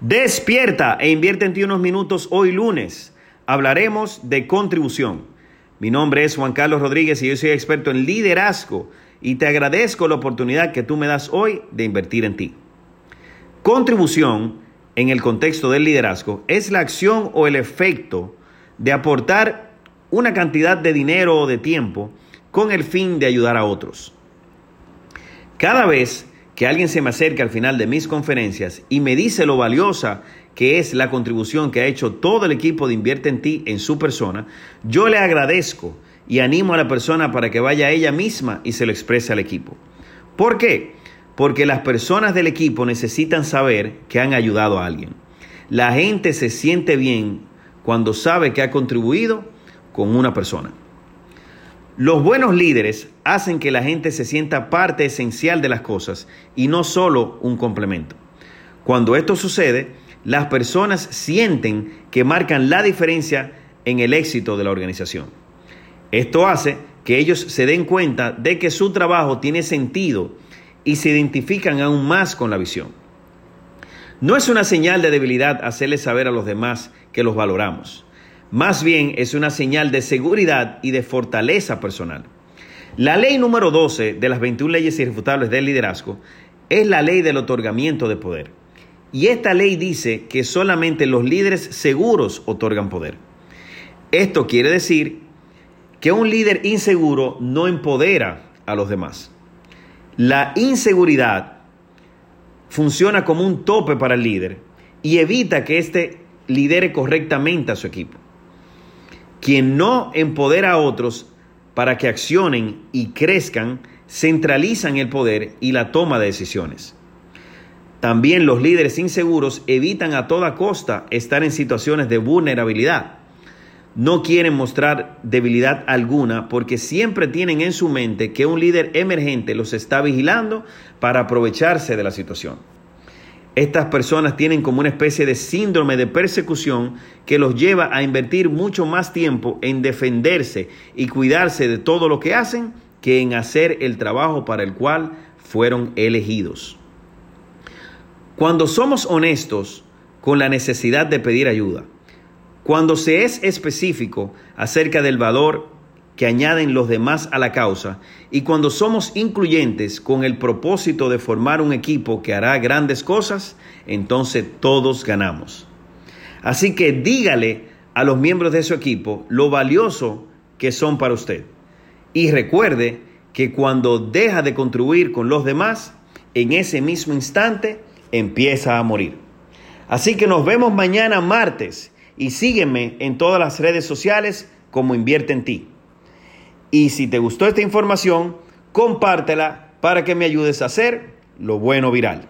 Despierta e invierte en ti unos minutos hoy lunes. Hablaremos de contribución. Mi nombre es Juan Carlos Rodríguez y yo soy experto en liderazgo y te agradezco la oportunidad que tú me das hoy de invertir en ti. Contribución en el contexto del liderazgo es la acción o el efecto de aportar una cantidad de dinero o de tiempo con el fin de ayudar a otros. Cada vez que alguien se me acerque al final de mis conferencias y me dice lo valiosa que es la contribución que ha hecho todo el equipo de Invierte en ti en su persona, yo le agradezco y animo a la persona para que vaya ella misma y se lo exprese al equipo. ¿Por qué? Porque las personas del equipo necesitan saber que han ayudado a alguien. La gente se siente bien cuando sabe que ha contribuido con una persona. Los buenos líderes hacen que la gente se sienta parte esencial de las cosas y no solo un complemento. Cuando esto sucede, las personas sienten que marcan la diferencia en el éxito de la organización. Esto hace que ellos se den cuenta de que su trabajo tiene sentido y se identifican aún más con la visión. No es una señal de debilidad hacerles saber a los demás que los valoramos. Más bien es una señal de seguridad y de fortaleza personal. La ley número 12 de las 21 leyes irrefutables del liderazgo es la ley del otorgamiento de poder. Y esta ley dice que solamente los líderes seguros otorgan poder. Esto quiere decir que un líder inseguro no empodera a los demás. La inseguridad funciona como un tope para el líder y evita que éste lidere correctamente a su equipo. Quien no empodera a otros para que accionen y crezcan, centralizan el poder y la toma de decisiones. También los líderes inseguros evitan a toda costa estar en situaciones de vulnerabilidad. No quieren mostrar debilidad alguna porque siempre tienen en su mente que un líder emergente los está vigilando para aprovecharse de la situación. Estas personas tienen como una especie de síndrome de persecución que los lleva a invertir mucho más tiempo en defenderse y cuidarse de todo lo que hacen que en hacer el trabajo para el cual fueron elegidos. Cuando somos honestos con la necesidad de pedir ayuda, cuando se es específico acerca del valor que añaden los demás a la causa y cuando somos incluyentes con el propósito de formar un equipo que hará grandes cosas, entonces todos ganamos. Así que dígale a los miembros de su equipo lo valioso que son para usted. Y recuerde que cuando deja de contribuir con los demás, en ese mismo instante empieza a morir. Así que nos vemos mañana martes y sígueme en todas las redes sociales como Invierte en ti. Y si te gustó esta información, compártela para que me ayudes a hacer lo bueno viral.